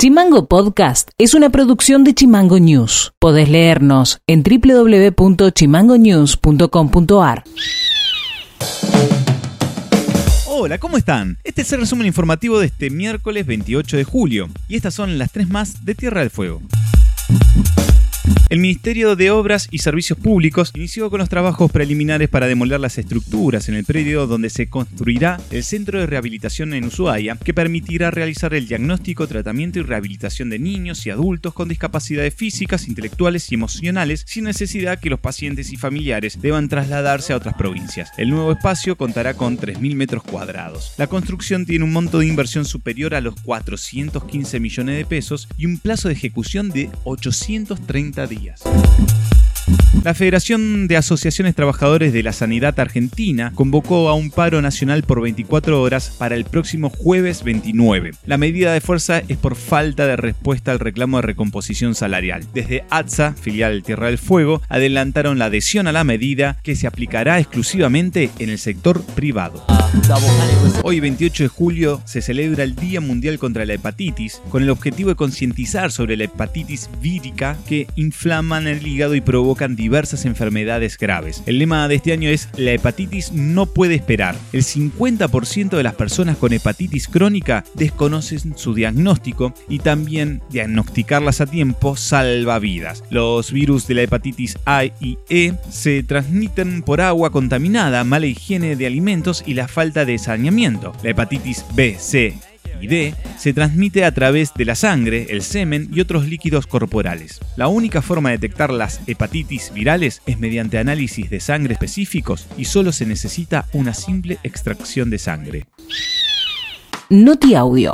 Chimango Podcast es una producción de Chimango News. Podés leernos en www.chimangonews.com.ar. Hola, ¿cómo están? Este es el resumen informativo de este miércoles 28 de julio y estas son las tres más de Tierra del Fuego. El Ministerio de Obras y Servicios Públicos inició con los trabajos preliminares para demoler las estructuras en el predio donde se construirá el Centro de Rehabilitación en Ushuaia, que permitirá realizar el diagnóstico, tratamiento y rehabilitación de niños y adultos con discapacidades físicas, intelectuales y emocionales, sin necesidad que los pacientes y familiares deban trasladarse a otras provincias. El nuevo espacio contará con 3.000 metros cuadrados. La construcción tiene un monto de inversión superior a los 415 millones de pesos y un plazo de ejecución de 830 días. La Federación de Asociaciones Trabajadores de la Sanidad Argentina convocó a un paro nacional por 24 horas para el próximo jueves 29. La medida de fuerza es por falta de respuesta al reclamo de recomposición salarial. Desde ATSA, filial Tierra del Fuego, adelantaron la adhesión a la medida que se aplicará exclusivamente en el sector privado. Hoy 28 de julio se celebra el Día Mundial contra la Hepatitis con el objetivo de concientizar sobre la hepatitis vírica que inflaman el hígado y provocan diversas enfermedades graves. El lema de este año es La hepatitis no puede esperar. El 50% de las personas con hepatitis crónica desconocen su diagnóstico y también diagnosticarlas a tiempo salva vidas. Los virus de la hepatitis A y E se transmiten por agua contaminada, mala higiene de alimentos y la falta de saneamiento. La hepatitis B, C y D se transmite a través de la sangre, el semen y otros líquidos corporales. La única forma de detectar las hepatitis virales es mediante análisis de sangre específicos y solo se necesita una simple extracción de sangre. Noti Audio.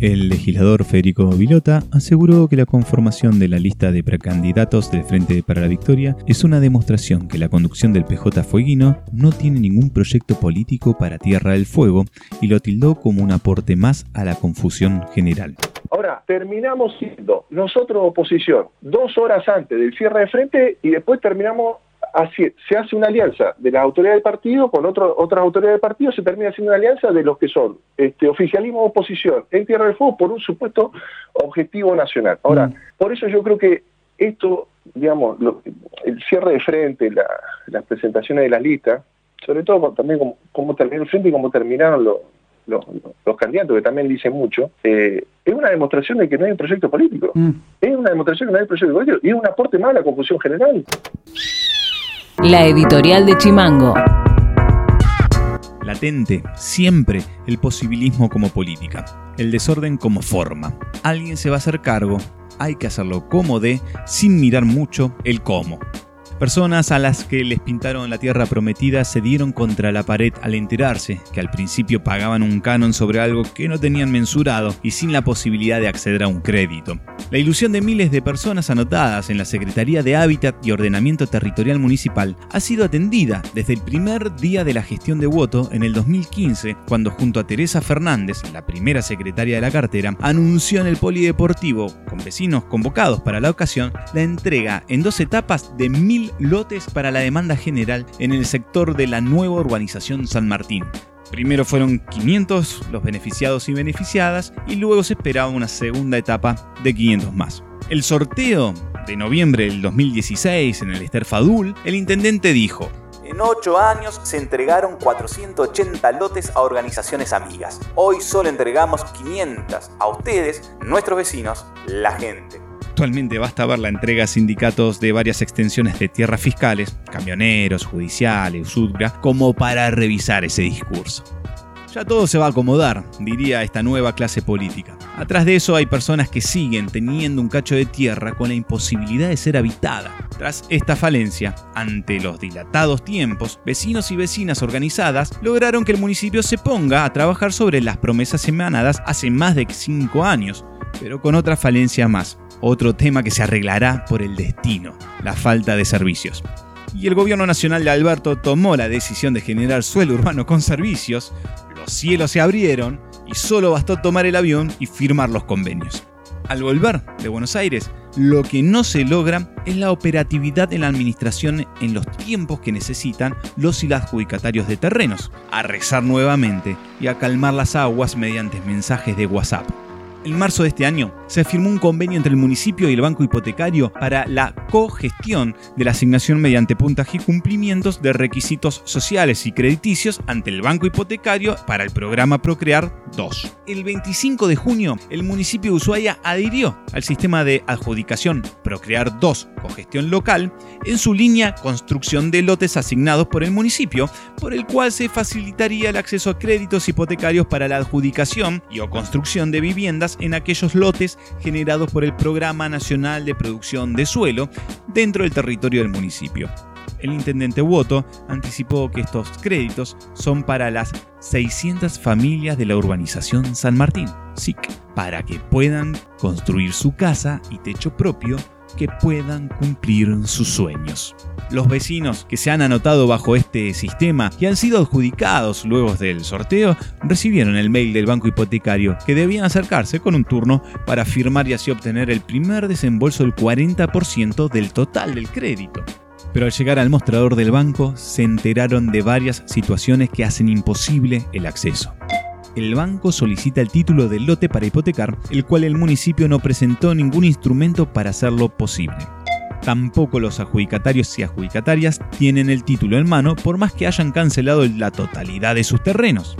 El legislador Federico Vilota aseguró que la conformación de la lista de precandidatos del Frente para la Victoria es una demostración que la conducción del PJ Fueguino no tiene ningún proyecto político para Tierra del Fuego y lo tildó como un aporte más a la confusión general. Ahora, terminamos siendo nosotros oposición dos horas antes del cierre de frente y después terminamos Así, se hace una alianza de las autoridades del partido con otras autoridades del partido, se termina haciendo una alianza de los que son este, oficialismo oposición en Tierra del Fuego por un supuesto objetivo nacional. Ahora, mm. por eso yo creo que esto, digamos, el cierre de frente, las presentaciones de las listas, sobre todo también cómo, terminó el frente y cómo terminaron los, los, candidatos, que también dicen mucho, eh, es una demostración de que no hay un proyecto político. Mm. Es una demostración de que no hay un proyecto político y es un aporte más a la confusión general. La editorial de Chimango. Latente, siempre, el posibilismo como política, el desorden como forma. Alguien se va a hacer cargo, hay que hacerlo como de, sin mirar mucho el cómo. Personas a las que les pintaron la tierra prometida se dieron contra la pared al enterarse que al principio pagaban un canon sobre algo que no tenían mensurado y sin la posibilidad de acceder a un crédito. La ilusión de miles de personas anotadas en la Secretaría de Hábitat y Ordenamiento Territorial Municipal ha sido atendida desde el primer día de la gestión de voto en el 2015, cuando junto a Teresa Fernández, la primera secretaria de la cartera, anunció en el Polideportivo, vecinos convocados para la ocasión, la entrega en dos etapas de mil lotes para la demanda general en el sector de la nueva urbanización San Martín. Primero fueron 500 los beneficiados y beneficiadas y luego se esperaba una segunda etapa de 500 más. El sorteo de noviembre del 2016 en el Ester Fadul, el intendente dijo, en 8 años se entregaron 480 lotes a organizaciones amigas. Hoy solo entregamos 500 a ustedes, nuestros vecinos, la gente. Actualmente basta ver la entrega a sindicatos de varias extensiones de tierras fiscales, camioneros, judiciales, USUDGRA, como para revisar ese discurso. Ya todo se va a acomodar, diría esta nueva clase política. Atrás de eso hay personas que siguen teniendo un cacho de tierra con la imposibilidad de ser habitada. Tras esta falencia, ante los dilatados tiempos, vecinos y vecinas organizadas lograron que el municipio se ponga a trabajar sobre las promesas emanadas hace más de 5 años, pero con otra falencia más otro tema que se arreglará por el destino, la falta de servicios. Y el gobierno nacional de Alberto tomó la decisión de generar suelo urbano con servicios, los cielos se abrieron y solo bastó tomar el avión y firmar los convenios. Al volver de Buenos Aires, Lo que no se logra es la operatividad en la administración en los tiempos que necesitan los y las adjudicatarios de terrenos, a rezar nuevamente y a calmar las aguas mediante mensajes de WhatsApp. En marzo de este año se firmó un convenio entre el municipio y el banco hipotecario para la cogestión de la asignación mediante puntaje y cumplimientos de requisitos sociales y crediticios ante el banco hipotecario para el programa Procrear 2. El 25 de junio, el municipio de Ushuaia adhirió al sistema de adjudicación Procrear 2 cogestión local en su línea construcción de lotes asignados por el municipio, por el cual se facilitaría el acceso a créditos hipotecarios para la adjudicación y o construcción de viviendas en aquellos lotes generados por el Programa Nacional de Producción de Suelo dentro del territorio del municipio. El intendente Woto anticipó que estos créditos son para las 600 familias de la urbanización San Martín, SIC, para que puedan construir su casa y techo propio que puedan cumplir sus sueños. Los vecinos que se han anotado bajo este sistema y han sido adjudicados luego del sorteo recibieron el mail del banco hipotecario que debían acercarse con un turno para firmar y así obtener el primer desembolso del 40% del total del crédito. Pero al llegar al mostrador del banco se enteraron de varias situaciones que hacen imposible el acceso el banco solicita el título del lote para hipotecar, el cual el municipio no presentó ningún instrumento para hacerlo posible. Tampoco los adjudicatarios y adjudicatarias tienen el título en mano por más que hayan cancelado la totalidad de sus terrenos.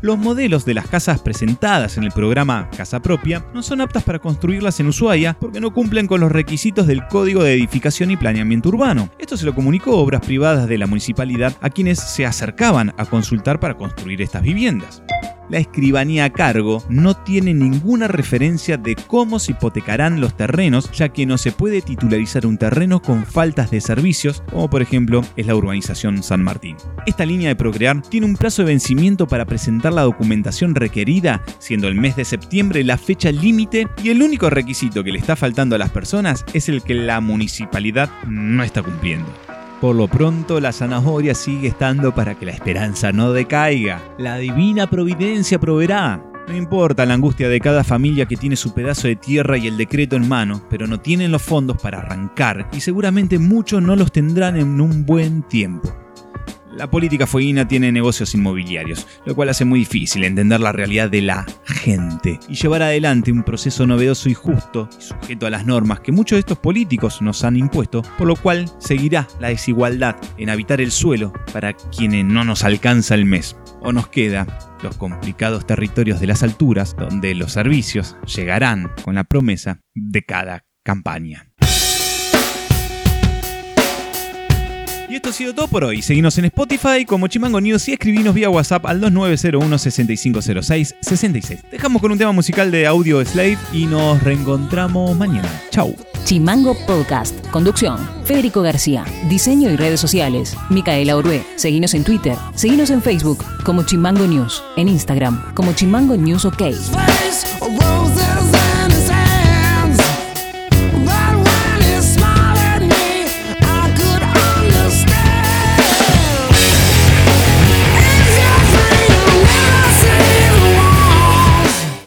Los modelos de las casas presentadas en el programa Casa Propia no son aptas para construirlas en Ushuaia porque no cumplen con los requisitos del Código de Edificación y Planeamiento Urbano. Esto se lo comunicó Obras Privadas de la municipalidad a quienes se acercaban a consultar para construir estas viviendas la escribanía a cargo no tiene ninguna referencia de cómo se hipotecarán los terrenos, ya que no se puede titularizar un terreno con faltas de servicios, como por ejemplo es la urbanización San Martín. Esta línea de Procrear tiene un plazo de vencimiento para presentar la documentación requerida, siendo el mes de septiembre la fecha límite y el único requisito que le está faltando a las personas es el que la municipalidad no está cumpliendo. Por lo pronto, la zanahoria sigue estando para que la esperanza no decaiga. La divina providencia proveerá. No importa la angustia de cada familia que tiene su pedazo de tierra y el decreto en mano, pero no tienen los fondos para arrancar y seguramente muchos no los tendrán en un buen tiempo. La política fueguina tiene negocios inmobiliarios, lo cual hace muy difícil entender la realidad de la gente y llevar adelante un proceso novedoso y justo sujeto a las normas que muchos de estos políticos nos han impuesto, por lo cual seguirá la desigualdad en habitar el suelo para quienes no nos alcanza el mes. O nos queda los complicados territorios de las alturas donde los servicios llegarán con la promesa de cada campaña. Y esto ha sido todo por hoy. Seguimos en Spotify como Chimango News y escribinos vía WhatsApp al 2901 6506 66. Dejamos con un tema musical de Audio Slave y nos reencontramos mañana. Chau. Chimango Podcast. Conducción. Federico García. Diseño y redes sociales. Micaela Orué. Seguinos en Twitter. Seguinos en Facebook como Chimango News. En Instagram como Chimango News OK.